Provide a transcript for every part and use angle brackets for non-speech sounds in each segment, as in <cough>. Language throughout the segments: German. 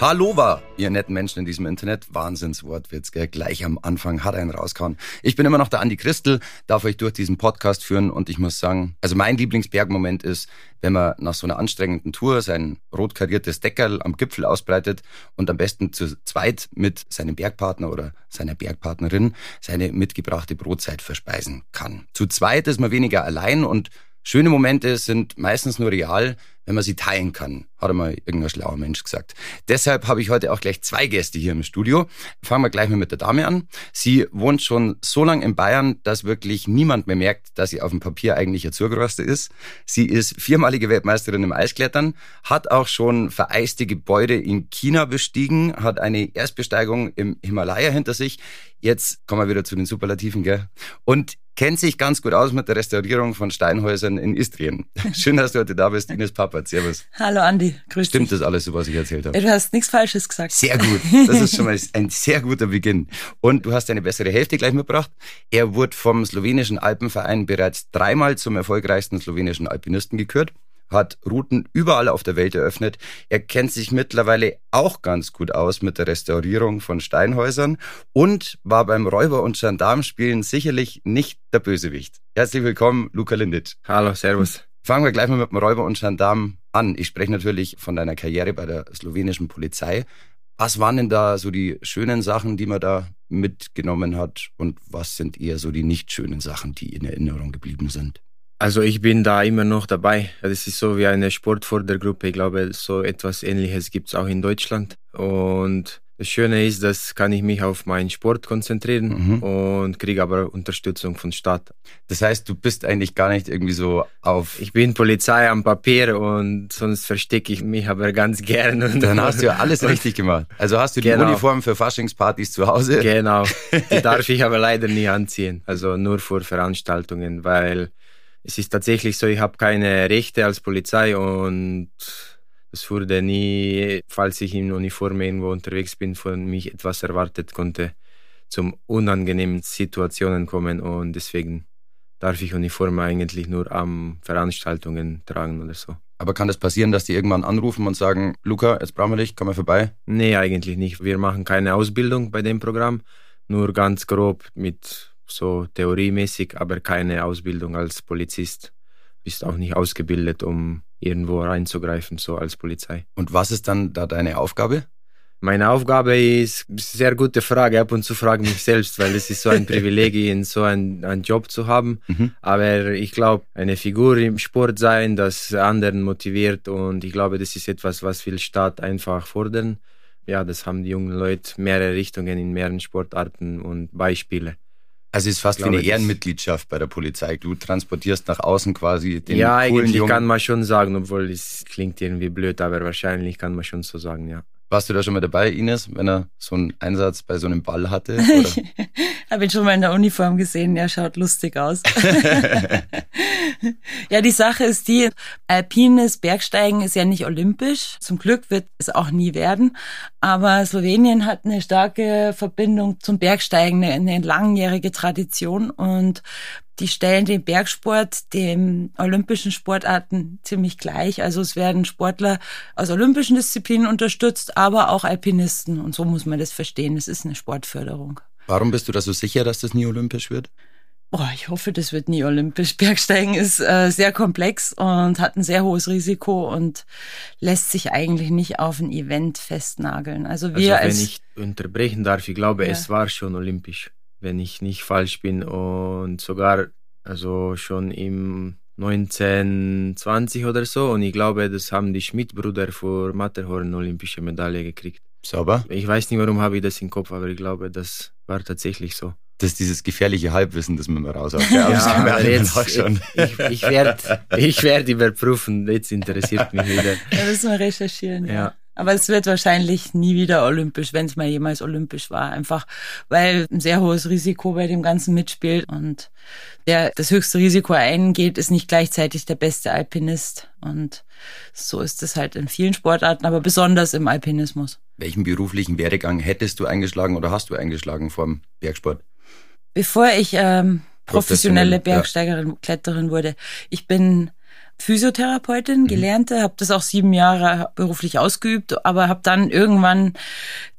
Hallo war, ihr netten Menschen in diesem Internet. Wahnsinnswortwitz, gell? Gleich am Anfang hat einen rausgehauen. Ich bin immer noch der Andi Christel, darf euch durch diesen Podcast führen und ich muss sagen, also mein Lieblingsbergmoment ist, wenn man nach so einer anstrengenden Tour sein rot kariertes Deckerl am Gipfel ausbreitet und am besten zu zweit mit seinem Bergpartner oder seiner Bergpartnerin seine mitgebrachte Brotzeit verspeisen kann. Zu zweit ist man weniger allein und schöne Momente sind meistens nur real, wenn man sie teilen kann, hat einmal irgendein schlauer Mensch gesagt. Deshalb habe ich heute auch gleich zwei Gäste hier im Studio. Fangen wir gleich mal mit der Dame an. Sie wohnt schon so lange in Bayern, dass wirklich niemand mehr merkt, dass sie auf dem Papier eigentlich eine Zurgroste ist. Sie ist viermalige Weltmeisterin im Eisklettern, hat auch schon vereiste Gebäude in China bestiegen, hat eine Erstbesteigung im Himalaya hinter sich. Jetzt kommen wir wieder zu den Superlativen, gell? Und kennt sich ganz gut aus mit der Restaurierung von Steinhäusern in Istrien. <laughs> Schön, dass du heute da bist, Ines Papa. Servus. Hallo Andi, grüß Stimmt dich. das alles, so was ich erzählt habe? Du hast nichts Falsches gesagt. Sehr gut. Das ist schon mal <laughs> ein sehr guter Beginn. Und du hast deine bessere Hälfte gleich mitgebracht. Er wurde vom slowenischen Alpenverein bereits dreimal zum erfolgreichsten slowenischen Alpinisten gekürt hat Routen überall auf der Welt eröffnet. Er kennt sich mittlerweile auch ganz gut aus mit der Restaurierung von Steinhäusern und war beim Räuber- und Gendarmspielen sicherlich nicht der Bösewicht. Herzlich willkommen, Luca Lindic. Hallo, servus. Fangen wir gleich mal mit dem Räuber und Gendarm an. Ich spreche natürlich von deiner Karriere bei der slowenischen Polizei. Was waren denn da so die schönen Sachen, die man da mitgenommen hat und was sind eher so die nicht schönen Sachen, die in Erinnerung geblieben sind? Also ich bin da immer noch dabei. Das ist so wie eine Sportfördergruppe. Ich glaube, so etwas Ähnliches gibt es auch in Deutschland. Und das Schöne ist, dass kann ich mich auf meinen Sport konzentrieren Mhm. und kriege aber Unterstützung von Stadt. Das heißt, du bist eigentlich gar nicht irgendwie so auf. Ich bin Polizei am Papier und sonst verstecke ich mich aber ganz <laughs> gern. Und Dann hast du ja <laughs> alles richtig gemacht. Also hast du die Genau. Uniform für Faschingspartys zu Hause. Genau. Die <laughs> darf ich aber leider nie anziehen. Also nur vor Veranstaltungen, weil es ist tatsächlich so, ich habe keine Rechte als Polizei und es wurde nie, falls ich in Uniform irgendwo unterwegs bin, von mich etwas erwartet konnte, zum unangenehmen Situationen kommen und deswegen darf ich Uniform eigentlich nur am Veranstaltungen tragen oder so. Aber kann das passieren, dass die irgendwann anrufen und sagen, Luca, jetzt brauchen wir dich, komm mal vorbei? Nee, eigentlich nicht. Wir machen keine Ausbildung bei dem Programm, nur ganz grob mit so theoriemäßig, aber keine Ausbildung als Polizist. Bist auch nicht ausgebildet, um irgendwo reinzugreifen, so als Polizei. Und was ist dann da deine Aufgabe? Meine Aufgabe ist, sehr gute Frage. Ab und zu frage ich mich selbst, weil es ist so ein <laughs> Privileg, in so einen, einen Job zu haben. Mhm. Aber ich glaube, eine Figur im Sport sein, das anderen motiviert und ich glaube, das ist etwas, was viel Staat einfach fordern. Ja, das haben die jungen Leute mehrere Richtungen in mehreren Sportarten und Beispiele. Also es ist fast Ich wie eine Ehrenmitgliedschaft bei der Polizei. Du transportierst nach außen quasi den ja, coolen eigentlich Jungen. kann man schon sagen, obwohl es klingt irgendwie blöd, aber wahrscheinlich kann man schon so sagen, ja. Warst du da schon mal dabei, Ines, wenn er so einen Einsatz bei so einem Ball hatte? Oder? <laughs> Habe ihn schon mal in der Uniform gesehen, er schaut lustig aus. <laughs> <laughs> <laughs> ja, die Sache ist die, alpines Bergsteigen ist ja nicht olympisch. Zum Glück wird es auch nie werden. Aber Slowenien hat eine starke Verbindung zum Bergsteigen, eine, eine langjährige Tradition und die stellen den Bergsport den olympischen Sportarten ziemlich gleich. Also es werden Sportler aus olympischen Disziplinen unterstützt, aber auch Alpinisten. Und so muss man das verstehen. Es ist eine Sportförderung. Warum bist du da so sicher, dass das nie olympisch wird? Boah, ich hoffe, das wird nie olympisch. Bergsteigen ist äh, sehr komplex und hat ein sehr hohes Risiko und lässt sich eigentlich nicht auf ein Event festnageln. Also wir also wenn als ich unterbrechen darf, ich glaube, Ja. es war schon olympisch, wenn ich nicht falsch bin und sogar also schon im 1920 oder so und ich glaube, das haben die Schmidt-Brüder vor Matterhorn olympische Medaille gekriegt. Sauber? Ich weiß nicht, warum habe ich das im Kopf, aber ich glaube, das war tatsächlich so. Das ist dieses gefährliche Halbwissen, das man mal raushaut. Ja, das aber alle jetzt, nachschauen. ich, ich werde ich werd überprüfen, jetzt interessiert mich wieder. <laughs> da müssen wir recherchieren. Ja. Ja. Aber es wird wahrscheinlich nie wieder olympisch, wenn es mal jemals olympisch war. Einfach weil ein sehr hohes Risiko bei dem Ganzen mitspielt. Und der das höchste Risiko eingeht, ist nicht gleichzeitig der beste Alpinist. Und so ist es halt in vielen Sportarten, aber besonders im Alpinismus. Welchen beruflichen Werdegang hättest du eingeschlagen oder hast du eingeschlagen vom Bergsport? Bevor ich ähm, professionelle Bergsteigerin, ja. Kletterin wurde, ich bin Physiotherapeutin, mhm. gelernte, habe das auch sieben Jahre beruflich ausgeübt, aber habe dann irgendwann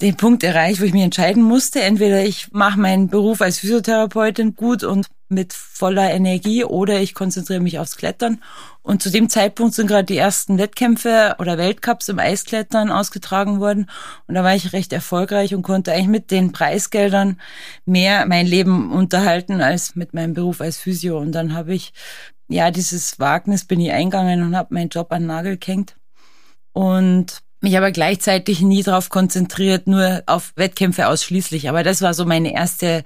den Punkt erreicht, wo ich mich entscheiden musste. Entweder ich mache meinen Beruf als Physiotherapeutin gut und mit voller Energie oder ich konzentriere mich aufs Klettern. Und zu dem Zeitpunkt sind gerade die ersten Wettkämpfe oder Weltcups im Eisklettern ausgetragen worden. Und da war ich recht erfolgreich und konnte eigentlich mit den Preisgeldern mehr mein Leben unterhalten als mit meinem Beruf als Physio. Und dann habe ich ja, dieses Wagnis bin ich eingegangen und habe meinen Job an Nagel gehängt. Und mich aber gleichzeitig nie darauf konzentriert, nur auf Wettkämpfe ausschließlich. Aber das war so meine erste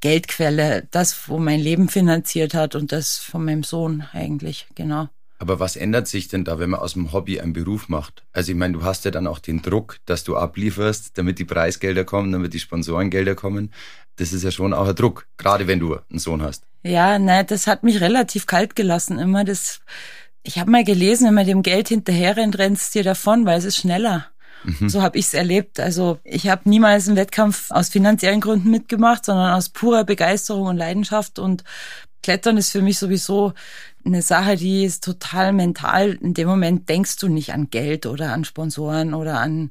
Geldquelle, das, wo mein Leben finanziert hat und das von meinem Sohn eigentlich, genau. Aber was ändert sich denn da, wenn man aus dem Hobby einen Beruf macht? Also ich meine, du hast ja dann auch den Druck, dass du ablieferst, damit die Preisgelder kommen, damit die Sponsorengelder kommen. Das ist ja schon auch ein Druck, gerade wenn du einen Sohn hast. Ja, nein, das hat mich relativ kalt gelassen immer. Das, ich habe mal gelesen, wenn man dem Geld hinterher rennt, es dir davon, weil es ist schneller. Mhm. So habe ich es erlebt. Also ich habe niemals einen Wettkampf aus finanziellen Gründen mitgemacht, sondern aus purer Begeisterung und Leidenschaft. Und Klettern ist für mich sowieso eine Sache, die ist total mental. In dem Moment denkst du nicht an Geld oder an Sponsoren oder an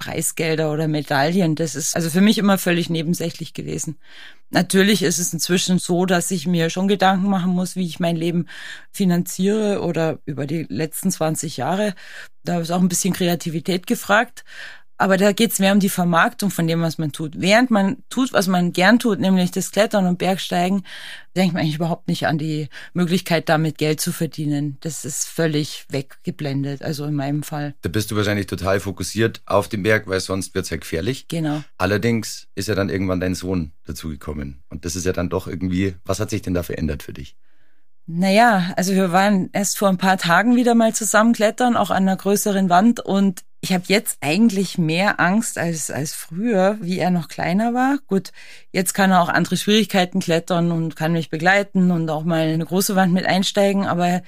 Preisgelder oder Medaillen. Das ist also für mich immer völlig nebensächlich gewesen. Natürlich ist es inzwischen so, dass ich mir schon Gedanken machen muss, wie ich mein Leben finanziere oder über die letzten 20 Jahre. Da ist auch ein bisschen Kreativität gefragt. Aber da geht es mehr um die Vermarktung von dem, was man tut. Während man tut, was man gern tut, nämlich das Klettern und Bergsteigen, denkt man eigentlich überhaupt nicht an die Möglichkeit, damit Geld zu verdienen. Das ist völlig weggeblendet, also in meinem Fall. Da bist du wahrscheinlich total fokussiert auf den Berg, weil sonst wird's ja gefährlich. Genau. Allerdings ist ja dann irgendwann dein Sohn dazugekommen. Und das ist ja dann doch irgendwie, was hat sich denn da verändert für dich? Naja, also wir waren erst vor ein paar Tagen wieder mal zusammen klettern, auch an einer größeren Wand. Und ich habe jetzt eigentlich mehr Angst als, als früher, wie er noch kleiner war. Gut, jetzt kann er auch andere Schwierigkeiten klettern und kann mich begleiten und auch mal eine große Wand mit einsteigen. Aber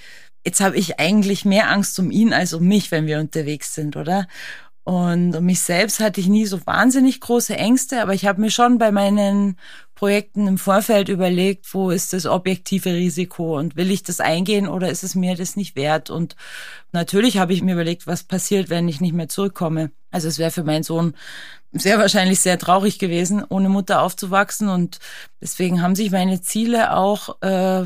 jetzt habe ich eigentlich mehr Angst um ihn als um mich, wenn wir unterwegs sind, oder? Und um mich selbst hatte ich nie so wahnsinnig große Ängste, aber ich habe mir schon bei meinen Projekten im Vorfeld überlegt, wo ist das objektive Risiko und will ich das eingehen oder ist es mir das nicht wert? Und natürlich habe ich mir überlegt, was passiert, wenn ich nicht mehr zurückkomme. Also es wäre für meinen Sohn sehr wahrscheinlich sehr traurig gewesen, ohne Mutter aufzuwachsen. Und deswegen haben sich meine Ziele auch äh,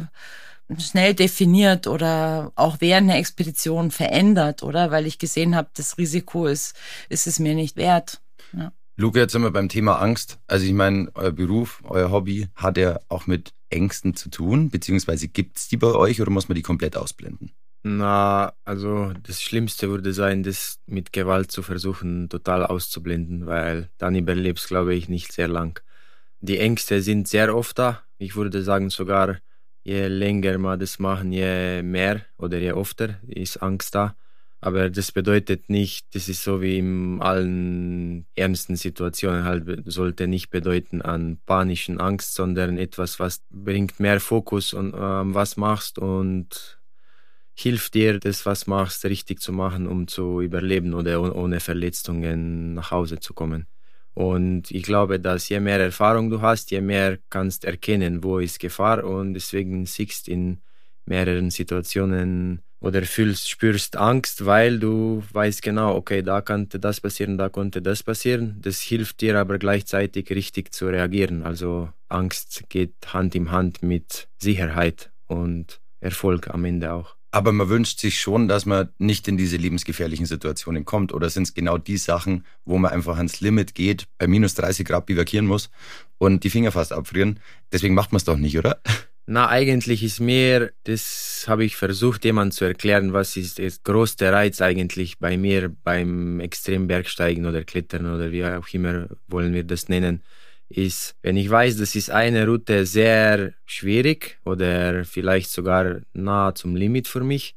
schnell definiert oder auch während der Expedition verändert, oder? Weil ich gesehen habe, das Risiko ist, ist es mir nicht wert. Ja. Luke, jetzt sind wir beim Thema Angst. Also ich meine, euer Beruf, euer Hobby hat ja auch mit Ängsten zu tun, beziehungsweise gibt's die bei euch oder muss man die komplett ausblenden? Na, also das Schlimmste würde sein, das mit Gewalt zu versuchen, total auszublenden, weil dann überlebst, glaube ich, nicht sehr lang. Die Ängste sind sehr oft da. Ich würde sagen, sogar je länger wir das machen, je mehr oder je öfter ist Angst da. Aber das bedeutet nicht, das ist so wie in allen ernsten Situationen halt, sollte nicht bedeuten an panischen Angst, sondern etwas, was bringt mehr Fokus und ähm, was machst und hilft dir, das, was machst, richtig zu machen, um zu überleben oder ohne Verletzungen nach Hause zu kommen. Und ich glaube, dass je mehr Erfahrung du hast, je mehr kannst erkennen, wo ist Gefahr und deswegen siehst in mehreren Situationen oder fühlst, spürst Angst, weil du weißt genau, okay, da konnte das passieren, da konnte das passieren. Das hilft dir aber gleichzeitig richtig zu reagieren. Also Angst geht Hand in Hand mit Sicherheit und Erfolg am Ende auch. Aber man wünscht sich schon, dass man nicht in diese lebensgefährlichen Situationen kommt. Oder sind es genau die Sachen, wo man einfach ans Limit geht, bei minus 30 Grad bivakieren muss und die Finger fast abfrieren? Deswegen macht man es doch nicht, oder? <laughs> Na, eigentlich ist mir, das habe ich versucht, jemand zu erklären, was ist der größte Reiz eigentlich bei mir beim Extrembergsteigen oder Klettern oder wie auch immer wollen wir das nennen ist, wenn ich weiß, das ist eine Route sehr schwierig oder vielleicht sogar nah zum Limit für mich.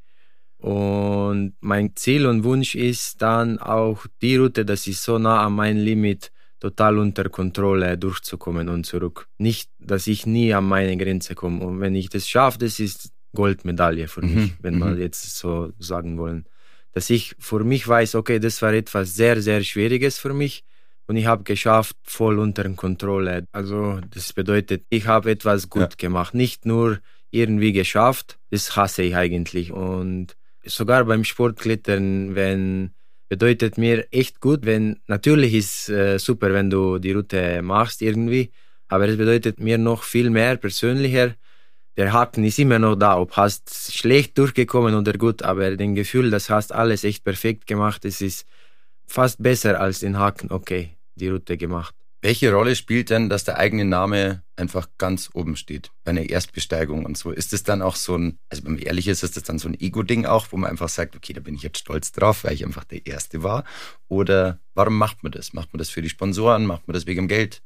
Und mein Ziel und Wunsch ist dann auch die Route, das ist so nah an mein Limit, total unter Kontrolle durchzukommen und zurück. Nicht, dass ich nie an meine Grenze komme. Und wenn ich das schaffe, das ist Goldmedaille für mich, mhm. wenn wir mhm. jetzt so sagen wollen. dass ich für mich weiß, okay, das war etwas sehr, sehr Schwieriges für mich und ich habe geschafft, voll unter Kontrolle. Also das bedeutet, ich habe etwas gut ja. gemacht, nicht nur irgendwie geschafft, das hasse ich eigentlich und sogar beim Sportklettern, wenn bedeutet mir echt gut, wenn natürlich ist äh, super, wenn du die Route machst irgendwie, aber es bedeutet mir noch viel mehr persönlicher. Der Haken ist immer noch da, ob hast schlecht durchgekommen oder gut, aber den Gefühl, das hast alles echt perfekt gemacht, es ist fast besser als den Haken, okay, die Route gemacht. Welche Rolle spielt denn, dass der eigene Name einfach ganz oben steht bei einer Erstbesteigung und so? Ist es dann auch so ein, also wenn man ehrlich ist, ist das dann so ein Ego-Ding auch, wo man einfach sagt, okay, da bin ich jetzt stolz drauf, weil ich einfach der Erste war? Oder warum macht man das? Macht man das für die Sponsoren? Macht man das wegen dem Geld?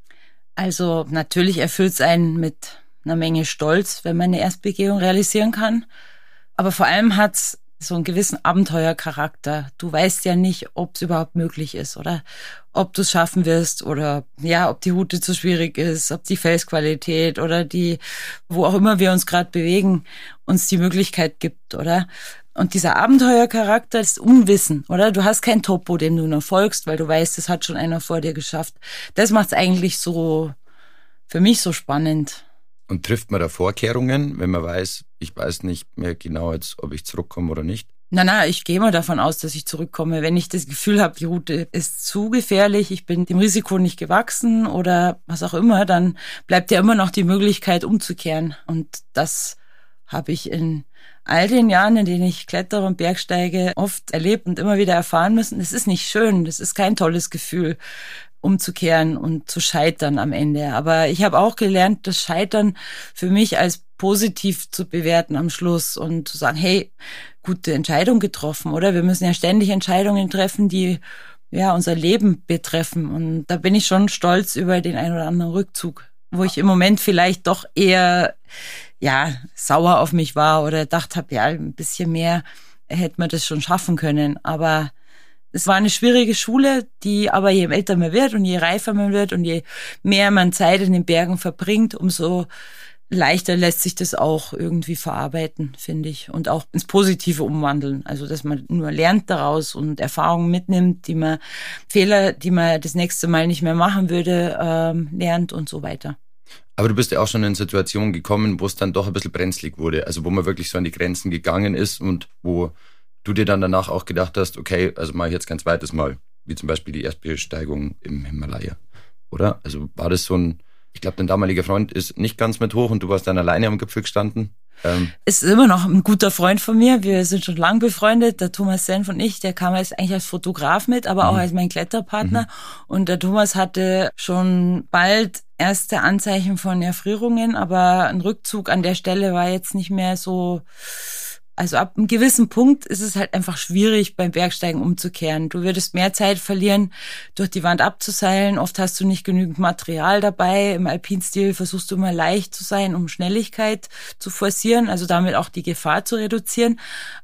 Also natürlich erfüllt es einen mit einer Menge Stolz, wenn man eine Erstbegehung realisieren kann. Aber vor allem hat es so einen gewissen Abenteuercharakter. Du weißt ja nicht, ob es überhaupt möglich ist oder ob du es schaffen wirst oder ja, ob die Route zu schwierig ist, ob die Felsqualität oder die, wo auch immer wir uns gerade bewegen, uns die Möglichkeit gibt, oder? Und dieser Abenteuercharakter ist Unwissen, oder? Du hast kein Topo, dem du nur folgst, weil du weißt, das hat schon einer vor dir geschafft. Das macht es eigentlich so, für mich so spannend. Und trifft man da Vorkehrungen, wenn man weiß, ich weiß nicht mehr genau jetzt, ob ich zurückkomme oder nicht? Na, na, ich gehe mal davon aus, dass ich zurückkomme. Wenn ich das Gefühl habe, die Route ist zu gefährlich, ich bin dem Risiko nicht gewachsen oder was auch immer, dann bleibt ja immer noch die Möglichkeit umzukehren. Und das habe ich in all den Jahren, in denen ich klettere und bergsteige, oft erlebt und immer wieder erfahren müssen. Das ist nicht schön, das ist kein tolles Gefühl umzukehren und zu scheitern am Ende. Aber ich habe auch gelernt, das Scheitern für mich als positiv zu bewerten am Schluss und zu sagen, hey, gute Entscheidung getroffen, oder? Wir müssen ja ständig Entscheidungen treffen, die ja unser Leben betreffen. Und da bin ich schon stolz über den ein oder anderen Rückzug, wo ich im Moment vielleicht doch eher ja sauer auf mich war oder gedacht habe, ja, ein bisschen mehr hätte man das schon schaffen können. Aber es war eine schwierige Schule, die aber je älter man wird und je reifer man wird und je mehr man Zeit in den Bergen verbringt, umso leichter lässt sich das auch irgendwie verarbeiten, finde ich. Und auch ins Positive umwandeln. Also, dass man nur lernt daraus und Erfahrungen mitnimmt, die man, Fehler, die man das nächste Mal nicht mehr machen würde, ähm, lernt und so weiter. Aber du bist ja auch schon in Situationen gekommen, wo es dann doch ein bisschen brenzlig wurde. Also, wo man wirklich so an die Grenzen gegangen ist und wo du dir dann danach auch gedacht hast, okay, also ich jetzt kein zweites Mal, wie zum Beispiel die Erstbesteigung im Himalaya, oder? Also war das so ein, ich glaube, dein damaliger Freund ist nicht ganz mit hoch und du warst dann alleine am Gipfel gestanden? Ähm. Ist immer noch ein guter Freund von mir. Wir sind schon lang befreundet. Der Thomas Senf und ich, der kam als, eigentlich als Fotograf mit, aber mhm. auch als mein Kletterpartner. Mhm. Und der Thomas hatte schon bald erste Anzeichen von Erfrierungen, aber ein Rückzug an der Stelle war jetzt nicht mehr so also ab einem gewissen Punkt ist es halt einfach schwierig, beim Bergsteigen umzukehren. Du würdest mehr Zeit verlieren, durch die Wand abzuseilen. Oft hast du nicht genügend Material dabei. Im Alpinstil versuchst du immer leicht zu sein, um Schnelligkeit zu forcieren, also damit auch die Gefahr zu reduzieren.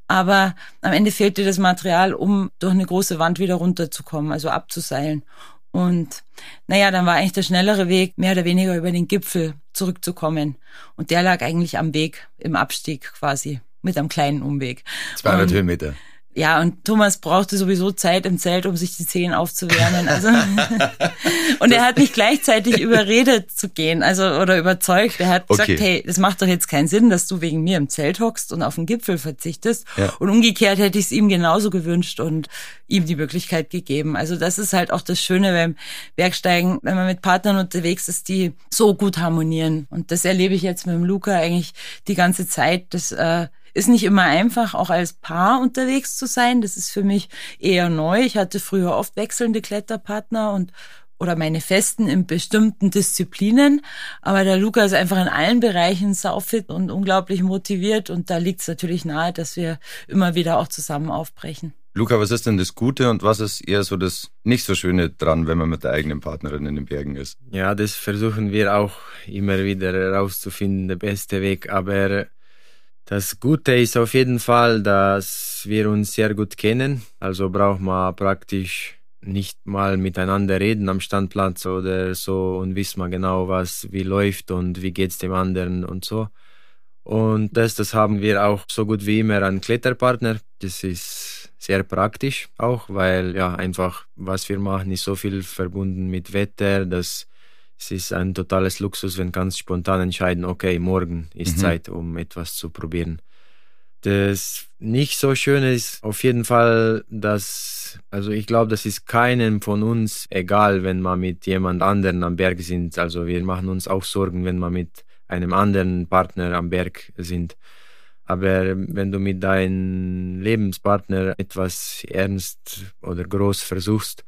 Aber am Ende fehlt dir das Material, um durch eine große Wand wieder runterzukommen, also abzuseilen. Und naja, dann war eigentlich der schnellere Weg, mehr oder weniger über den Gipfel zurückzukommen. Und der lag eigentlich am Weg, im Abstieg quasi mit einem kleinen Umweg. 200 und, Höhenmeter. Ja, und Thomas brauchte sowieso Zeit im Zelt, um sich die Zehen aufzuwärmen. Also <laughs> und er hat mich gleichzeitig <laughs> überredet zu gehen, also oder überzeugt. Er hat gesagt, hey, das macht doch jetzt keinen Sinn, dass du wegen mir im Zelt hockst und auf den Gipfel verzichtest. Ja. Und umgekehrt hätte ich es ihm genauso gewünscht und ihm die Möglichkeit gegeben. Also das ist halt auch das Schöne beim Bergsteigen, wenn man mit Partnern unterwegs ist, die so gut harmonieren. Und das erlebe ich jetzt mit dem Luca eigentlich die ganze Zeit. Das äh, ist nicht immer einfach, auch als Paar unterwegs zu sein. Das ist für mich eher neu. Ich hatte früher oft wechselnde Kletterpartner und oder meine Festen in bestimmten Disziplinen. Aber der Luca ist einfach in allen Bereichen saufit und unglaublich motiviert. Und da liegt es natürlich nahe, dass wir immer wieder auch zusammen aufbrechen. Luca, was ist denn das Gute und was ist eher so das nicht so Schöne dran, wenn man mit der eigenen Partnerin in den Bergen ist? Ja, das versuchen wir auch immer wieder herauszufinden, der beste Weg. Aber das Gute ist auf jeden Fall, dass wir uns sehr gut kennen. Also braucht man praktisch nicht mal miteinander reden am Standplatz oder so und wissen wir genau, was wie läuft und wie geht's dem anderen und so. Und das, das haben wir auch so gut wie immer an Kletterpartner. Das ist sehr praktisch auch, weil ja einfach was wir machen ist so viel verbunden mit Wetter, dass es ist ein totales Luxus, wenn ganz spontan entscheiden, okay, morgen ist mhm. Zeit, um etwas zu probieren. Das nicht so Schöne ist auf jeden Fall, dass, also ich glaube, das ist keinem von uns egal, wenn wir mit jemand anderen am Berg sind. Also wir machen uns auch Sorgen, wenn wir mit einem anderen Partner am Berg sind. Aber wenn du mit deinem Lebenspartner etwas ernst oder groß versuchst,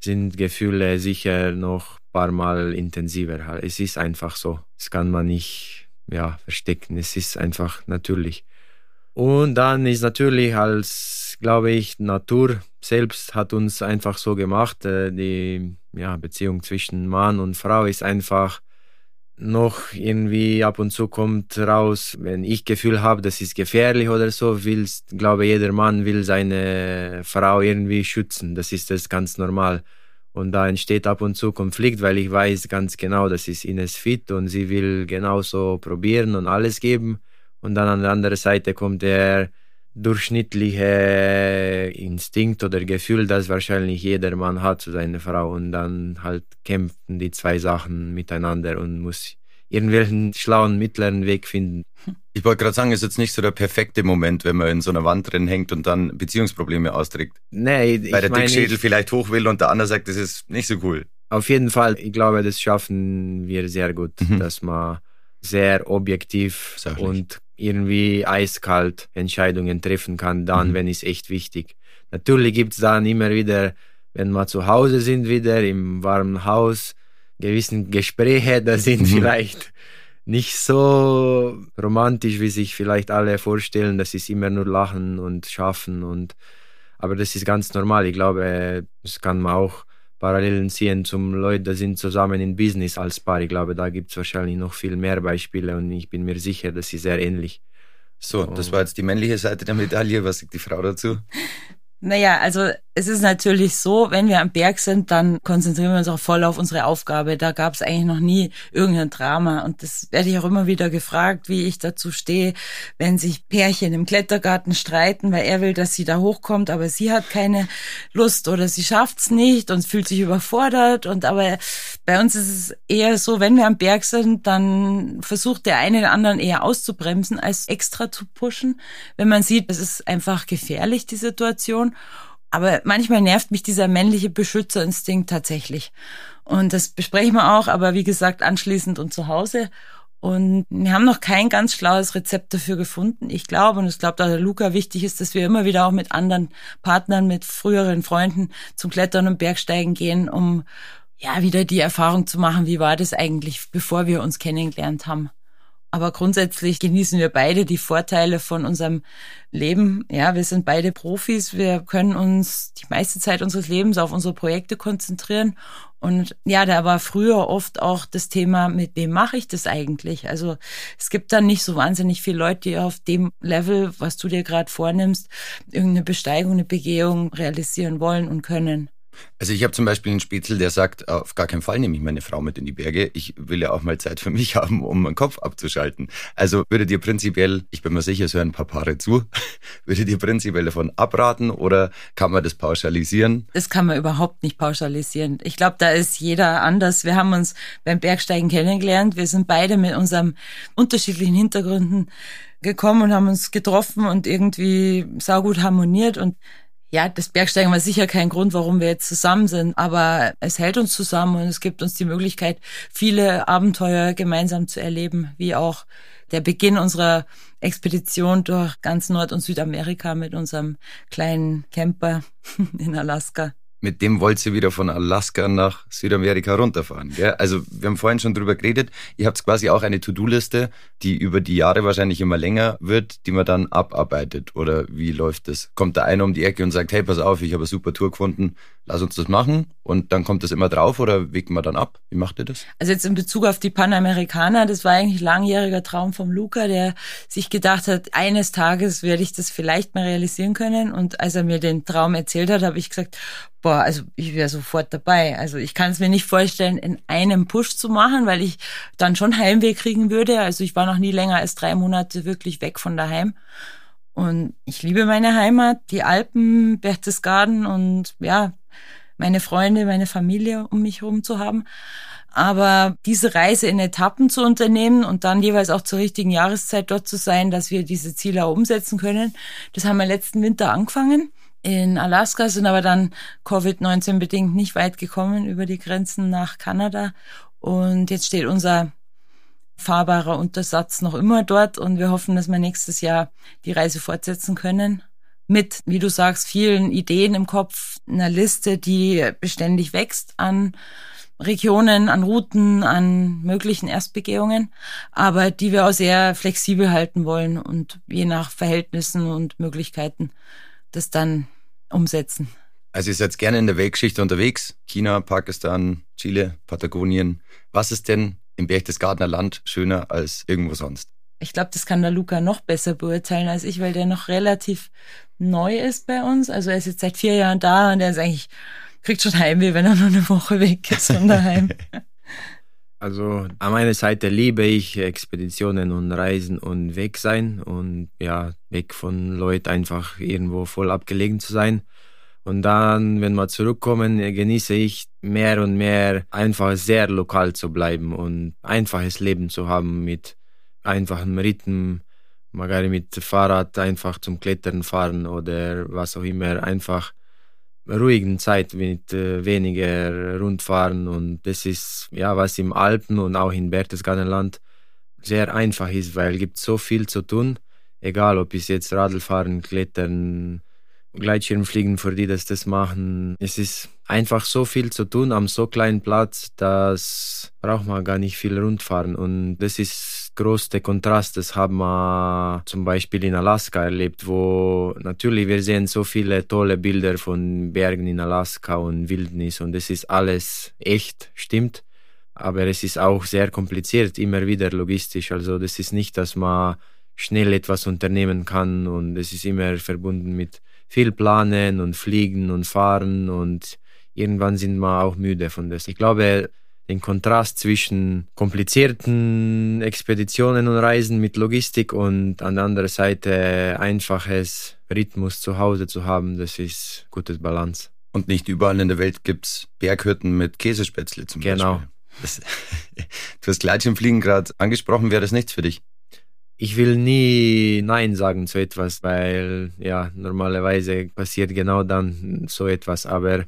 sind Gefühle sicher noch paar Mal intensiver. Es ist einfach so. Das kann man nicht ja, verstecken. Es ist einfach natürlich. Und dann ist natürlich als, glaube ich, Natur selbst hat uns einfach so gemacht. Äh, die ja, Beziehung zwischen Mann und Frau ist einfach noch irgendwie ab und zu kommt raus, wenn ich Gefühl habe, das ist gefährlich oder so, will, glaube jeder Mann will seine Frau irgendwie schützen. Das ist das ganz normal. Und da entsteht ab und zu Konflikt, weil ich weiß ganz genau, das ist Ines fit und sie will genauso probieren und alles geben. Und dann an der anderen Seite kommt der durchschnittliche Instinkt oder Gefühl, das wahrscheinlich jeder Mann hat zu seiner Frau. Und dann halt kämpfen die zwei Sachen miteinander und muss irgendwelchen schlauen mittleren Weg finden. <laughs> Ich wollte gerade sagen, es ist jetzt nicht so der perfekte Moment, wenn man in so einer Wand drin hängt und dann Beziehungsprobleme austrägt. Nee, ich Weil der Dickschädel vielleicht hoch will und der andere sagt, das ist nicht so cool. Auf jeden Fall, ich glaube, das schaffen wir sehr gut, mhm. dass man sehr objektiv Sachlich. und irgendwie eiskalt Entscheidungen treffen kann, dann, mhm. wenn es echt wichtig. Natürlich gibt es dann immer wieder, wenn wir zu Hause sind, wieder im warmen Haus, gewissen Gespräche, da sind mhm. vielleicht nicht so romantisch, wie sich vielleicht alle vorstellen. Das ist immer nur Lachen und Schaffen und aber das ist ganz normal. Ich glaube, das kann man auch Parallelen ziehen zum Leuten, die sind zusammen in Business als Paar. Ich glaube, da gibt es wahrscheinlich noch viel mehr Beispiele und ich bin mir sicher, das ist sehr ähnlich. So, das war jetzt die männliche Seite der Medaille. Was sagt die Frau dazu? Naja, also es ist natürlich so, wenn wir am Berg sind, dann konzentrieren wir uns auch voll auf unsere Aufgabe. Da gab es eigentlich noch nie irgendein Drama. Und das werde ich auch immer wieder gefragt, wie ich dazu stehe, wenn sich Pärchen im Klettergarten streiten, weil er will, dass sie da hochkommt, aber sie hat keine Lust oder sie schafft's nicht und fühlt sich überfordert. Und aber bei uns ist es eher so, wenn wir am Berg sind, dann versucht der eine den anderen eher auszubremsen, als extra zu pushen. Wenn man sieht, es ist einfach gefährlich, die Situation. Aber manchmal nervt mich dieser männliche Beschützerinstinkt tatsächlich. Und das besprechen wir auch, aber wie gesagt, anschließend und zu Hause. Und wir haben noch kein ganz schlaues Rezept dafür gefunden. Ich glaube, und ich glaube, da der Luca wichtig ist, dass wir immer wieder auch mit anderen Partnern, mit früheren Freunden zum Klettern und Bergsteigen gehen, um ja wieder die Erfahrung zu machen, wie war das eigentlich, bevor wir uns kennengelernt haben. Aber grundsätzlich genießen wir beide die Vorteile von unserem Leben. Ja, wir sind beide Profis. Wir können uns die meiste Zeit unseres Lebens auf unsere Projekte konzentrieren. Und ja, da war früher oft auch das Thema, mit wem mache ich das eigentlich? Also es gibt dann nicht so wahnsinnig viele Leute, die auf dem Level, was du dir gerade vornimmst, irgendeine Besteigung, eine Begehung realisieren wollen und können. Also ich habe zum Beispiel einen Spitzel, der sagt, auf gar keinen Fall nehme ich meine Frau mit in die Berge. Ich will ja auch mal Zeit für mich <laughs> haben, um meinen Kopf abzuschalten. Also würde dir prinzipiell, ich bin mir sicher, es hören ein paar Paare zu, <laughs> würde dir prinzipiell davon abraten oder kann man das pauschalisieren? Das kann man überhaupt nicht pauschalisieren. Ich glaube, da ist jeder anders. Wir haben uns beim Bergsteigen kennengelernt. Wir sind beide mit unserem unterschiedlichen Hintergründen gekommen und haben uns getroffen und irgendwie saugut harmoniert und ja, das Bergsteigen war sicher kein Grund, warum wir jetzt zusammen sind, aber es hält uns zusammen und es gibt uns die Möglichkeit, viele Abenteuer gemeinsam zu erleben, wie auch der Beginn unserer Expedition durch ganz Nord- und Südamerika mit unserem kleinen Camper <laughs> in Alaska mit dem wollt ihr wieder von Alaska nach Südamerika runterfahren. Gell? Also wir haben vorhin schon drüber geredet, ihr habt quasi auch eine To-Do-Liste, die über die Jahre wahrscheinlich immer länger wird, die man dann abarbeitet. Oder wie läuft das? Kommt da einer um die Ecke und sagt, hey, pass auf, ich habe eine super Tour gefunden, lass uns das machen und dann kommt das immer drauf oder wägt man dann ab? Wie macht ihr das? Also jetzt in Bezug auf die Panamerikaner, das war eigentlich langjähriger Traum vom Luca, der sich gedacht hat, eines Tages werde ich das vielleicht mal realisieren können und als er mir den Traum erzählt hat, habe ich gesagt, boah, also ich wäre sofort dabei. Also ich kann es mir nicht vorstellen, in einem Push zu machen, weil ich dann schon Heimweh kriegen würde. Also ich war noch nie länger als drei Monate wirklich weg von daheim. Und ich liebe meine Heimat, die Alpen, Berchtesgaden und ja, meine Freunde, meine Familie um mich herum zu haben. Aber diese Reise in Etappen zu unternehmen und dann jeweils auch zur richtigen Jahreszeit dort zu sein, dass wir diese Ziele auch umsetzen können, das haben wir letzten Winter angefangen. In Alaska sind aber dann Covid-19 bedingt nicht weit gekommen über die Grenzen nach Kanada. Und jetzt steht unser fahrbarer Untersatz noch immer dort und wir hoffen, dass wir nächstes Jahr die Reise fortsetzen können. Mit, wie du sagst, vielen Ideen im Kopf, einer Liste, die beständig wächst an Regionen, an Routen, an möglichen Erstbegehungen, aber die wir auch sehr flexibel halten wollen und je nach Verhältnissen und Möglichkeiten das dann umsetzen. Also ihr seid gerne in der Weltgeschichte unterwegs. China, Pakistan, Chile, Patagonien. Was ist denn im Berchtesgadener Land schöner als irgendwo sonst? Ich glaube, das kann der Luca noch besser beurteilen als ich, weil der noch relativ neu ist bei uns. Also er ist jetzt seit vier Jahren da und er ist eigentlich, kriegt schon Heimweh, wenn er nur eine Woche weg ist von daheim. <laughs> Also an meiner Seite liebe ich Expeditionen und Reisen und weg sein und ja, weg von Leuten einfach irgendwo voll abgelegen zu sein. Und dann, wenn wir zurückkommen, genieße ich mehr und mehr einfach sehr lokal zu bleiben und einfaches Leben zu haben mit einfachem Rhythm, magari mit Fahrrad einfach zum Klettern fahren oder was auch immer, einfach ruhigen Zeit mit äh, weniger Rundfahren und das ist ja was im Alpen und auch in Berchtesgadenland sehr einfach ist, weil es gibt so viel zu tun, egal ob es jetzt Radlfahren, Klettern, Gleitschirmfliegen für die, das das machen. Es ist einfach so viel zu tun am so kleinen Platz, dass braucht man gar nicht viel rundfahren. Und das ist größte Kontrast. Das haben wir zum Beispiel in Alaska erlebt, wo natürlich wir sehen so viele tolle Bilder von Bergen in Alaska und Wildnis und es ist alles echt, stimmt. Aber es ist auch sehr kompliziert, immer wieder logistisch. Also das ist nicht, dass man schnell etwas unternehmen kann und es ist immer verbunden mit viel planen und fliegen und fahren und irgendwann sind wir auch müde von das. Ich glaube, den Kontrast zwischen komplizierten Expeditionen und Reisen mit Logistik und an der anderen Seite einfaches Rhythmus zu Hause zu haben, das ist gutes Balance. Und nicht überall in der Welt gibt es Berghütten mit Käsespätzle zum genau. Beispiel. Genau. <laughs> du hast Gleitschirmfliegen gerade angesprochen, wäre das nichts für dich? ich will nie Nein sagen zu etwas, weil ja, normalerweise passiert genau dann so etwas. Aber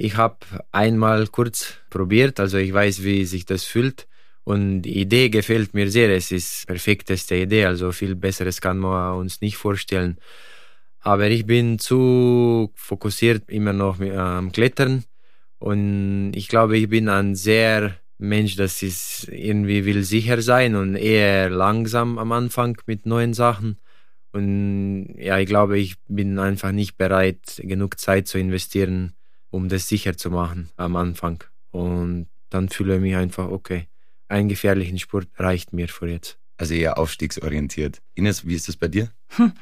ich habe einmal kurz probiert, also ich weiß, wie sich das fühlt. Und die Idee gefällt mir sehr. Es ist perfekteste Idee, also viel Besseres kann man uns nicht vorstellen. Aber ich bin zu fokussiert immer noch am Klettern. Und ich glaube, ich bin ein sehr Mensch, das ist irgendwie will sicher sein und eher langsam am Anfang mit neuen Sachen. Und ja, ich glaube, ich bin einfach nicht bereit, genug Zeit zu investieren, um das sicher zu machen am Anfang. Und dann fühle ich mich einfach, okay, einen gefährlichen Sport reicht mir für jetzt. Also eher aufstiegsorientiert. Ines, wie ist das bei dir? Hm.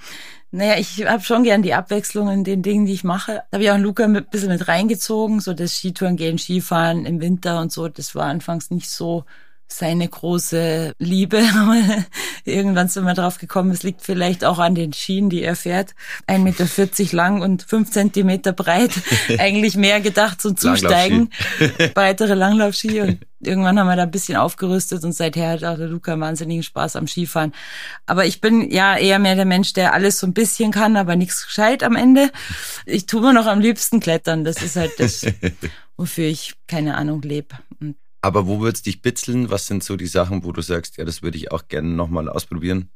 Naja, ich habe schon gern die Abwechslung in den Dingen, die ich mache. Da habe ich auch Luca ein bisschen mit reingezogen, so das Skitouren gehen, Skifahren im Winter und so. Das war anfangs nicht so seine große Liebe. <laughs> Irgendwann sind wir drauf gekommen, es liegt vielleicht auch an den Schienen, die er fährt. 1,40 Meter lang und 5 Zentimeter breit. <laughs> Eigentlich mehr gedacht zum Zusteigen. Breitere Langlaufski. Und irgendwann haben wir da ein bisschen aufgerüstet und seither hat auch der Luca wahnsinnigen Spaß am Skifahren. Aber ich bin ja eher mehr der Mensch, der alles so ein bisschen kann, aber nichts gescheit am Ende. Ich tue mir noch am liebsten klettern. Das ist halt das, <laughs> wofür ich, keine Ahnung, lebe. Aber wo würdest dich bitzeln? Was sind so die Sachen, wo du sagst, ja, das würde ich auch gerne nochmal ausprobieren?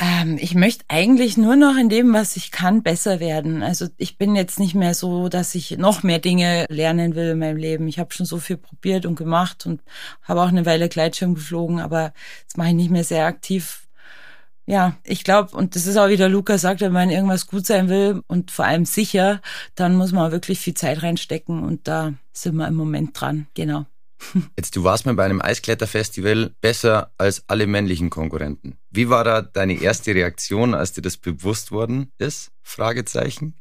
Ähm, ich möchte eigentlich nur noch in dem, was ich kann, besser werden. Also ich bin jetzt nicht mehr so, dass ich noch mehr Dinge lernen will in meinem Leben. Ich habe schon so viel probiert und gemacht und habe auch eine Weile Gleitschirm geflogen, aber das mache ich nicht mehr sehr aktiv. Ja, ich glaube, und das ist auch wieder Lukas sagt, wenn man irgendwas gut sein will und vor allem sicher, dann muss man wirklich viel Zeit reinstecken und da sind wir im Moment dran. Genau. Jetzt, du warst mal bei einem Eiskletterfestival besser als alle männlichen Konkurrenten. Wie war da deine erste Reaktion, als dir das bewusst worden ist? Fragezeichen.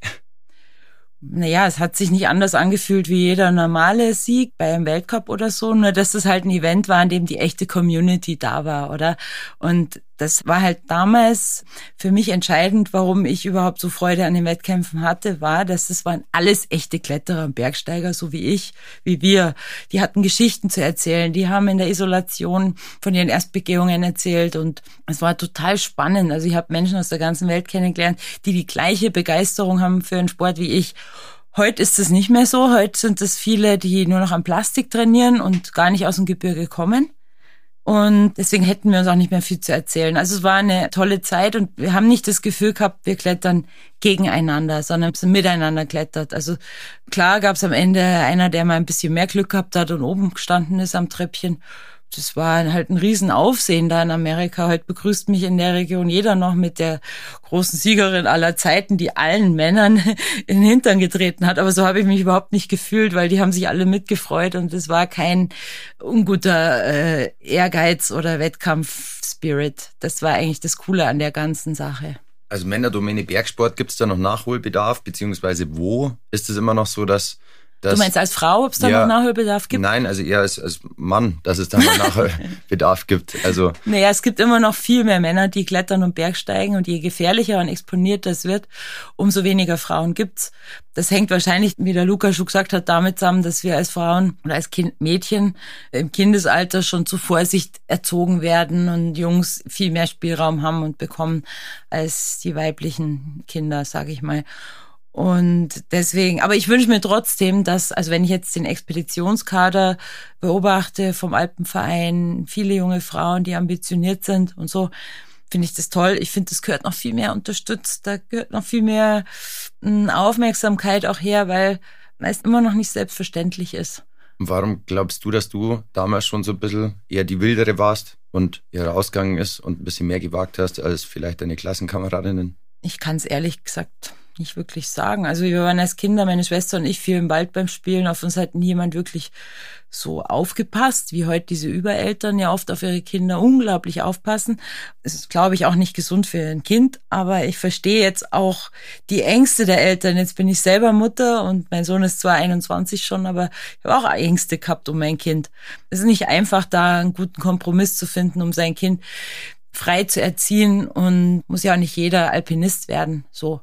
Naja, es hat sich nicht anders angefühlt wie jeder normale Sieg bei einem Weltcup oder so, nur dass es halt ein Event war, an dem die echte Community da war, oder? Und das war halt damals für mich entscheidend, warum ich überhaupt so Freude an den Wettkämpfen hatte, war, dass das waren alles echte Kletterer und Bergsteiger, so wie ich, wie wir. Die hatten Geschichten zu erzählen, die haben in der Isolation von ihren Erstbegehungen erzählt und es war total spannend. Also ich habe Menschen aus der ganzen Welt kennengelernt, die die gleiche Begeisterung haben für einen Sport wie ich. Heute ist es nicht mehr so. Heute sind es viele, die nur noch am Plastik trainieren und gar nicht aus dem Gebirge kommen. Und deswegen hätten wir uns auch nicht mehr viel zu erzählen. Also es war eine tolle Zeit und wir haben nicht das Gefühl gehabt, wir klettern gegeneinander, sondern sind miteinander klettert. Also klar gab es am Ende einer, der mal ein bisschen mehr Glück gehabt hat und oben gestanden ist am Treppchen das war halt ein Riesenaufsehen da in Amerika. Heute begrüßt mich in der Region jeder noch mit der großen Siegerin aller Zeiten, die allen Männern <laughs> in den Hintern getreten hat. Aber so habe ich mich überhaupt nicht gefühlt, weil die haben sich alle mitgefreut und es war kein unguter äh, Ehrgeiz oder Wettkampf-Spirit. Das war eigentlich das Coole an der ganzen Sache. Also Männerdomäne Bergsport, gibt es da noch Nachholbedarf, beziehungsweise wo ist es immer noch so, dass das, du meinst als Frau, ob es da ja, noch Nachholbedarf gibt? Nein, also eher als, als Mann, dass es da noch <laughs> Nachholbedarf gibt. Also naja, es gibt immer noch viel mehr Männer, die klettern und Bergsteigen und je gefährlicher und exponierter es wird, umso weniger Frauen gibt's. Das hängt wahrscheinlich, wie der Lukas schon gesagt hat, damit zusammen, dass wir als Frauen oder als kind, Mädchen im Kindesalter schon zu Vorsicht erzogen werden und Jungs viel mehr Spielraum haben und bekommen als die weiblichen Kinder, sage ich mal. Und deswegen, aber ich wünsche mir trotzdem, dass, also wenn ich jetzt den Expeditionskader beobachte vom Alpenverein, viele junge Frauen, die ambitioniert sind und so, finde ich das toll. Ich finde, das gehört noch viel mehr unterstützt. Da gehört noch viel mehr hm, Aufmerksamkeit auch her, weil es immer noch nicht selbstverständlich ist. Warum glaubst du, dass du damals schon so ein bisschen eher die Wildere warst und eher rausgegangen ist und ein bisschen mehr gewagt hast als vielleicht deine Klassenkameradinnen? Ich kann es ehrlich gesagt nicht wirklich sagen. Also wir waren als Kinder, meine Schwester und ich, viel im Wald beim Spielen. Auf uns hat niemand wirklich so aufgepasst, wie heute diese Übereltern ja oft auf ihre Kinder unglaublich aufpassen. Es ist, glaube ich, auch nicht gesund für ein Kind, aber ich verstehe jetzt auch die Ängste der Eltern. Jetzt bin ich selber Mutter und mein Sohn ist zwar 21 schon, aber ich habe auch Ängste gehabt um mein Kind. Es ist nicht einfach, da einen guten Kompromiss zu finden, um sein Kind frei zu erziehen und muss ja auch nicht jeder Alpinist werden, so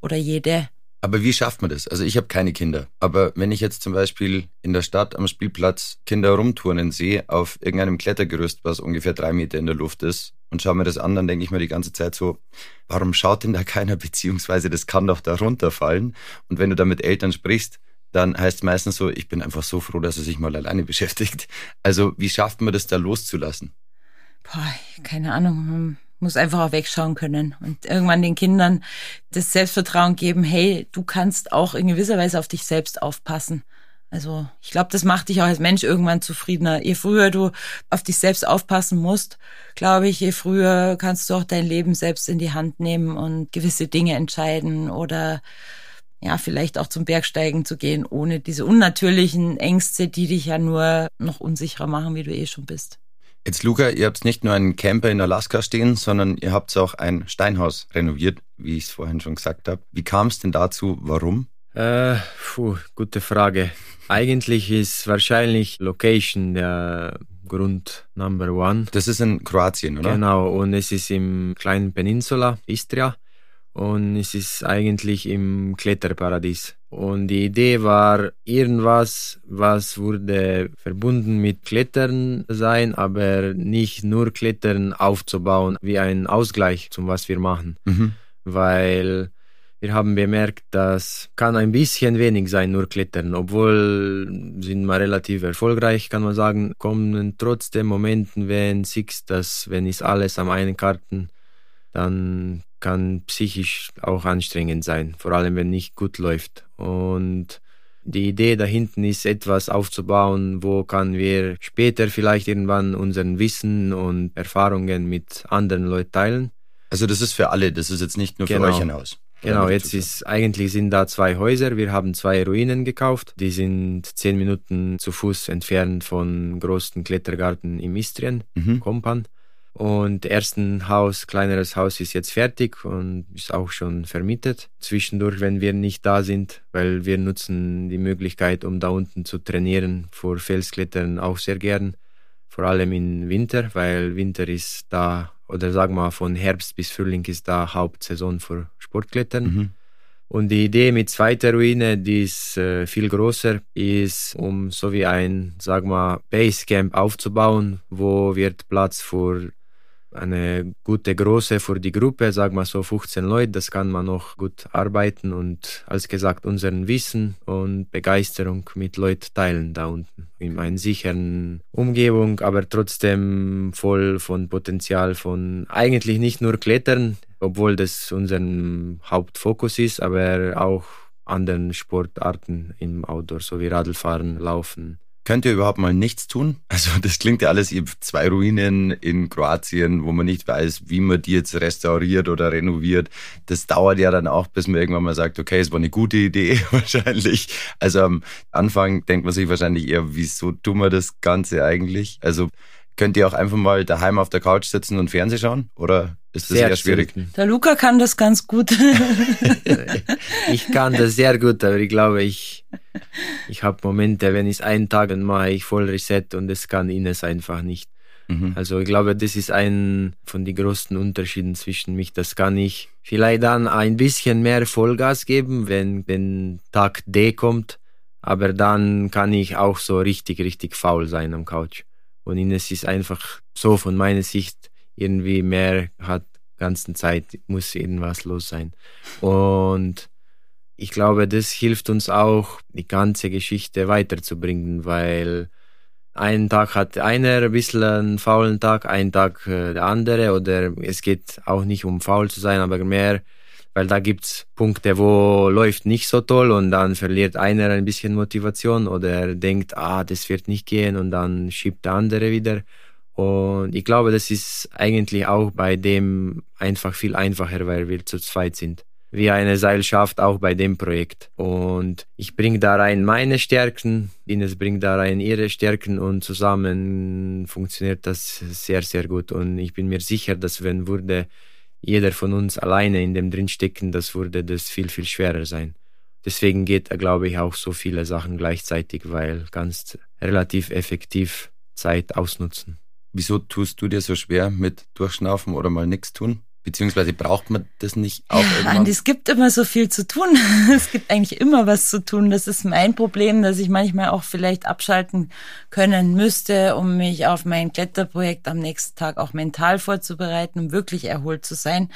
oder jede. Aber wie schafft man das? Also ich habe keine Kinder. Aber wenn ich jetzt zum Beispiel in der Stadt am Spielplatz Kinder rumturnen sehe auf irgendeinem Klettergerüst, was ungefähr drei Meter in der Luft ist, und schaue mir das an, dann denke ich mir die ganze Zeit so, warum schaut denn da keiner, beziehungsweise das kann doch da runterfallen. Und wenn du da mit Eltern sprichst, dann heißt es meistens so, ich bin einfach so froh, dass er sich mal alleine <laughs> beschäftigt. Also wie schafft man das da loszulassen? Boah, keine Ahnung muss einfach auch wegschauen können und irgendwann den Kindern das Selbstvertrauen geben, hey, du kannst auch in gewisser Weise auf dich selbst aufpassen. Also ich glaube, das macht dich auch als Mensch irgendwann zufriedener. Je früher du auf dich selbst aufpassen musst, glaube ich, je früher kannst du auch dein Leben selbst in die Hand nehmen und gewisse Dinge entscheiden oder ja, vielleicht auch zum Bergsteigen zu gehen, ohne diese unnatürlichen Ängste, die dich ja nur noch unsicherer machen, wie du eh schon bist. Jetzt, Luca, ihr habt nicht nur einen Camper in Alaska stehen, sondern ihr habt auch ein Steinhaus renoviert, wie ich es vorhin schon gesagt habe. Wie kam es denn dazu? Warum? Äh, puh, gute Frage. Eigentlich ist wahrscheinlich Location der Grund Number One. Das ist in Kroatien, oder? Genau, und es ist im kleinen Peninsula, Istria und es ist eigentlich im Kletterparadies. Und die Idee war irgendwas, was würde verbunden mit Klettern sein, aber nicht nur Klettern aufzubauen, wie ein Ausgleich zum was wir machen. Mhm. Weil wir haben bemerkt, das kann ein bisschen wenig sein, nur Klettern. Obwohl sind wir relativ erfolgreich, kann man sagen, kommen trotzdem Momenten, wenn siehst, dass wenn ist alles am einen Karten, dann kann psychisch auch anstrengend sein, vor allem wenn nicht gut läuft. Und die Idee dahinten ist, etwas aufzubauen, wo kann wir später vielleicht irgendwann unseren Wissen und Erfahrungen mit anderen Leuten teilen. Also das ist für alle, das ist jetzt nicht nur genau. für euch ein Haus. Genau, jetzt ist eigentlich sind da zwei Häuser. Wir haben zwei Ruinen gekauft. Die sind zehn Minuten zu Fuß entfernt von großen Klettergarten im Istrien, mhm. Kompan. Und ersten Haus, kleineres Haus ist jetzt fertig und ist auch schon vermietet. Zwischendurch, wenn wir nicht da sind, weil wir nutzen die Möglichkeit, um da unten zu trainieren, vor Felsklettern auch sehr gern. Vor allem im Winter, weil Winter ist da oder sagen wir von Herbst bis Frühling ist da Hauptsaison für Sportklettern. Mhm. Und die Idee mit zweiter Ruine, die ist äh, viel größer, ist, um so wie ein, sag mal, Basecamp aufzubauen, wo wird Platz für eine gute Größe für die Gruppe, sag mal so 15 Leute, das kann man noch gut arbeiten und als gesagt unseren Wissen und Begeisterung mit Leuten teilen da unten. In einer sicheren Umgebung, aber trotzdem voll von Potenzial von eigentlich nicht nur Klettern, obwohl das unser Hauptfokus ist, aber auch anderen Sportarten im Outdoor, so wie Radlfahren, Laufen, Könnt ihr überhaupt mal nichts tun? <laughs> Also das klingt ja alles, ihr habt zwei Ruinen in Kroatien, wo man nicht weiß, wie man die jetzt restauriert oder renoviert. Das dauert ja dann auch, bis man irgendwann mal sagt, okay, es war eine gute Idee <laughs> wahrscheinlich. Also am Anfang denkt man sich wahrscheinlich eher, wieso tun wir das Ganze eigentlich? Also könnt ihr auch einfach mal daheim auf der Couch sitzen und Fernsehen schauen? Oder ist das Sehr eher schwierig? selten. Der Luca kann das ganz gut. <laughs> ich kann das sehr gut, aber ich glaube, ich, ich habe Momente, wenn ich einen Tag dann mache ich voll Reset und das kann Ines einfach nicht. Mhm. Also ich glaube, das ist ein von den größten Unterschieden zwischen mich. Das kann ich vielleicht dann ein bisschen mehr Vollgas geben, wenn, wenn Tag D kommt. Aber dann kann ich auch so richtig, richtig faul sein am Couch. Und Ines ist einfach so von meiner Sicht irgendwie mehr hat ganzen Zeit muss irgendwas los sein. Und ich glaube, das hilft uns auch, die ganze Geschichte weiterzubringen, weil einen Tag hat einer ein bisschen einen faulen Tag, einen Tag äh, der andere oder es geht auch nicht um faul zu sein, aber mehr, weil da gibt's Punkte, wo läuft nicht so toll und dann verliert einer ein bisschen Motivation oder denkt, ah, das wird nicht gehen und dann schiebt der andere wieder. Und ich glaube, das ist eigentlich auch bei dem einfach viel einfacher, weil wir zu zweit sind. Wie eine Seilschaft auch bei dem Projekt. Und ich bringe da rein meine Stärken, Ines bringt da rein ihre Stärken und zusammen funktioniert das sehr, sehr gut. Und ich bin mir sicher, dass wenn würde jeder von uns alleine in dem drin stecken, das würde das viel, viel schwerer sein. Deswegen geht, glaube ich, auch so viele Sachen gleichzeitig, weil ganz relativ effektiv Zeit ausnutzen. Wieso tust du dir so schwer mit Durchschnaufen oder mal nichts tun? Beziehungsweise braucht man das nicht auch Ja, irgendwann? und es gibt immer so viel zu tun. <laughs> Es gibt eigentlich immer was zu tun. Das ist mein Problem, dass ich manchmal auch vielleicht abschalten können müsste, um mich auf mein Kletterprojekt am nächsten Tag auch mental vorzubereiten, um wirklich erholt zu sein.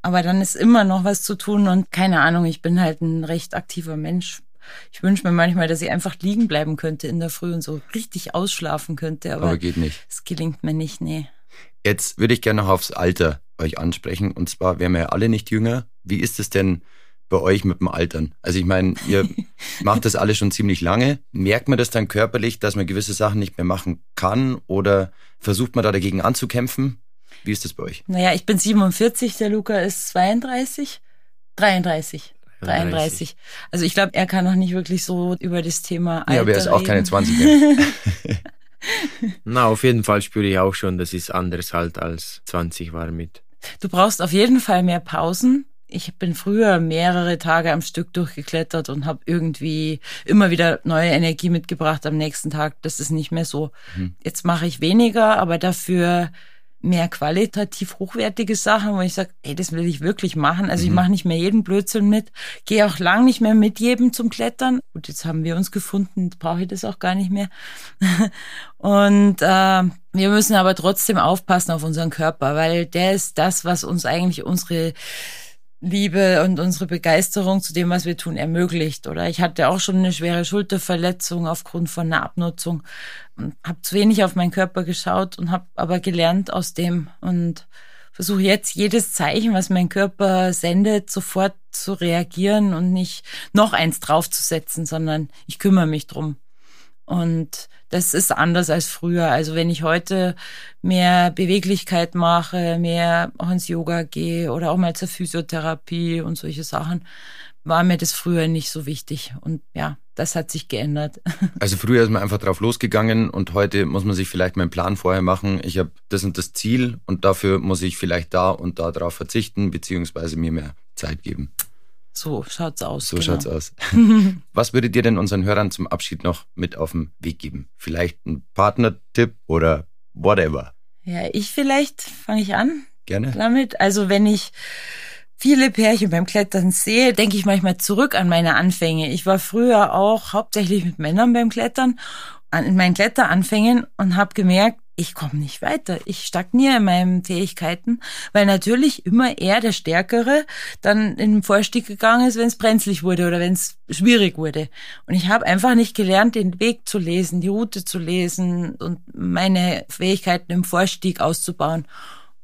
Aber dann ist immer noch was zu tun und keine Ahnung, ich bin halt ein recht aktiver Mensch. Ich wünsche mir manchmal, dass ich einfach liegen bleiben könnte in der Früh und so richtig ausschlafen könnte, aber Aber geht nicht. es gelingt mir nicht, nee. Jetzt würde ich gerne noch aufs Alter euch ansprechen. Und zwar wären wir ja alle nicht jünger. Wie ist es denn bei euch mit dem Altern? Also ich meine, ihr <laughs> macht das alle schon ziemlich lange. Merkt man das dann körperlich, dass man gewisse Sachen nicht mehr machen kann? Oder versucht man da dagegen anzukämpfen? Wie ist das bei euch? Naja, ich bin 47, der Luca ist 32, 33. 33. Also ich glaube, er kann noch nicht wirklich so über das Thema Alter ja, aber er ist auch reden. keine 20 mehr. <laughs> <laughs> Na, auf jeden Fall spüre ich auch schon, das ist anders halt als 20 war mit. Du brauchst auf jeden Fall mehr Pausen. Ich bin früher mehrere Tage am Stück durchgeklettert und habe irgendwie immer wieder neue Energie mitgebracht am nächsten Tag. Das ist nicht mehr so. Mhm. Jetzt mache ich weniger, aber dafür mehr qualitativ hochwertige Sachen, wo ich sage, ey, das will ich wirklich machen. Also ich Mhm. mache nicht mehr jeden Blödsinn mit, gehe auch lang nicht mehr mit jedem zum Klettern. Gut, jetzt haben wir uns gefunden, brauche ich das auch gar nicht mehr. <laughs> Und äh, wir müssen aber trotzdem aufpassen auf unseren Körper, weil der ist das, was uns eigentlich unsere Liebe und unsere Begeisterung zu dem, was wir tun, ermöglicht. Oder ich hatte auch schon eine schwere Schulterverletzung aufgrund von einer Abnutzung und habe zu wenig auf meinen Körper geschaut und habe aber gelernt aus dem und versuche jetzt jedes Zeichen, was mein Körper sendet, sofort zu reagieren und nicht noch eins draufzusetzen, sondern ich kümmere mich drum. Und das ist anders als früher. Also wenn ich heute mehr Beweglichkeit mache, mehr auch ins Yoga gehe oder auch mal zur Physiotherapie und solche Sachen, war mir das früher nicht so wichtig. Und ja, das hat sich geändert. <laughs> Also früher ist man einfach drauf losgegangen und heute muss man sich vielleicht meinen Plan vorher machen. Ich habe das und das Ziel und dafür muss ich vielleicht da und da drauf verzichten, beziehungsweise mir mehr Zeit geben. So schaut's aus. So genau. schaut's aus. <laughs> Was würdet ihr denn unseren Hörern zum Abschied noch mit auf den Weg geben? Vielleicht ein Partnertipp oder whatever. Ja, ich vielleicht fange ich an. Gerne. damit. Also wenn ich viele Pärchen beim Klettern sehe, denke ich manchmal zurück an meine Anfänge. Ich war früher auch hauptsächlich mit Männern beim Klettern, in meinen Kletteranfängen und habe gemerkt, ich komme nicht weiter. Ich stagniere in meinen Fähigkeiten, weil natürlich immer er, der Stärkere, dann in den Vorstieg gegangen ist, wenn es brenzlig wurde oder wenn es schwierig wurde. Und ich habe einfach nicht gelernt, den Weg zu lesen, die Route zu lesen und meine Fähigkeiten im Vorstieg auszubauen.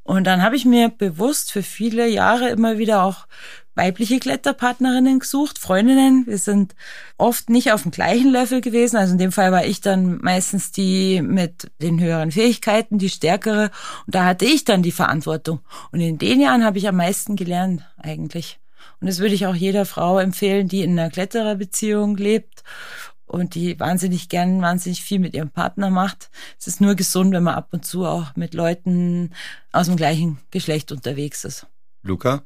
Und dann habe ich mir bewusst für viele Jahre immer wieder auch weibliche Kletterpartnerinnen gesucht, Freundinnen. Wir sind oft nicht auf dem gleichen Level gewesen. Also in dem Fall war ich dann meistens die mit den höheren Fähigkeiten, die stärkere. Und da hatte ich dann die Verantwortung. Und in den Jahren habe ich am meisten gelernt eigentlich. Und das würde ich auch jeder Frau empfehlen, die in einer Klettererbeziehung lebt und die wahnsinnig gern, wahnsinnig viel mit ihrem Partner macht. Es ist nur gesund, wenn man ab und zu auch mit Leuten aus dem gleichen Geschlecht unterwegs ist. Luca?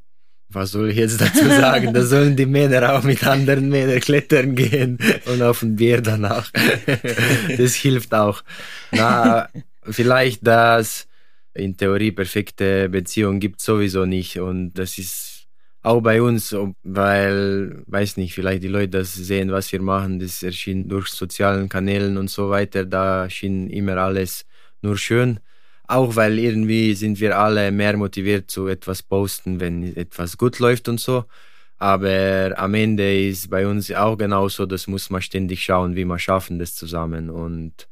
Was soll ich jetzt dazu sagen? Da sollen die Männer auch mit anderen Männern klettern gehen und auf ein Bier danach. Das hilft auch. Na, vielleicht das in Theorie perfekte Beziehung gibt sowieso nicht und das ist auch bei uns, weil, weiß nicht, vielleicht die Leute das sehen, was wir machen, das erschien durch sozialen Kanälen und so weiter, da schien immer alles nur schön. Auch weil irgendwie sind wir alle mehr motiviert zu etwas posten, wenn etwas gut läuft und so. Aber am Ende ist bei uns auch genauso, das muss man ständig schauen, wie wir schaffen das zusammen. Und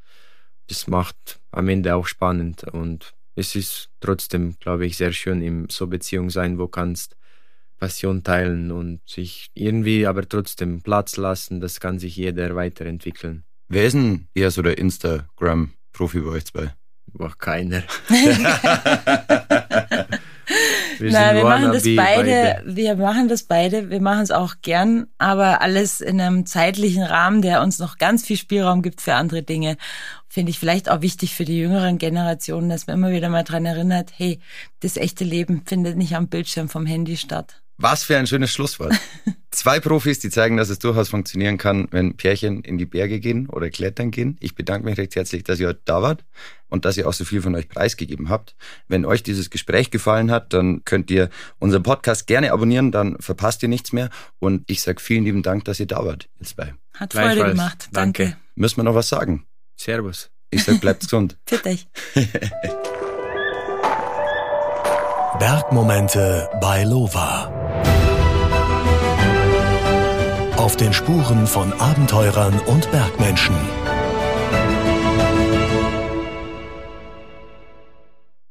das macht am Ende auch spannend. Und es ist trotzdem, glaube ich, sehr schön, in so Beziehung sein, wo kannst Passion teilen und sich irgendwie aber trotzdem Platz lassen, das kann sich jeder weiterentwickeln. Wer ist denn eher so der Instagram-Profi bei euch zwei? Boah, keiner. <laughs> <laughs> wir Nein, wir machen das beide, beide, wir machen das beide, wir machen es auch gern, aber alles in einem zeitlichen Rahmen, der uns noch ganz viel Spielraum gibt für andere Dinge. Finde ich vielleicht auch wichtig für die jüngeren Generationen, dass man immer wieder mal dran erinnert, hey, das echte Leben findet nicht am Bildschirm vom Handy statt. Was für ein schönes Schlusswort. <laughs> Zwei Profis, die zeigen, dass es durchaus funktionieren kann, wenn Pärchen in die Berge gehen oder klettern gehen. Ich bedanke mich recht herzlich, dass ihr heute da wart und dass ihr auch so viel von euch preisgegeben habt. Wenn euch dieses Gespräch gefallen hat, dann könnt ihr unseren Podcast gerne abonnieren, dann verpasst ihr nichts mehr. Und ich sage vielen lieben Dank, dass ihr da wart, ihr zwei. Hat Freude gemacht. Danke. Danke. Müssen wir noch was sagen? Servus. Ich sag, bleibt gesund. <laughs> Für dich. <laughs> Bergmomente bei Lova. Auf den Spuren von Abenteurern und Bergmenschen.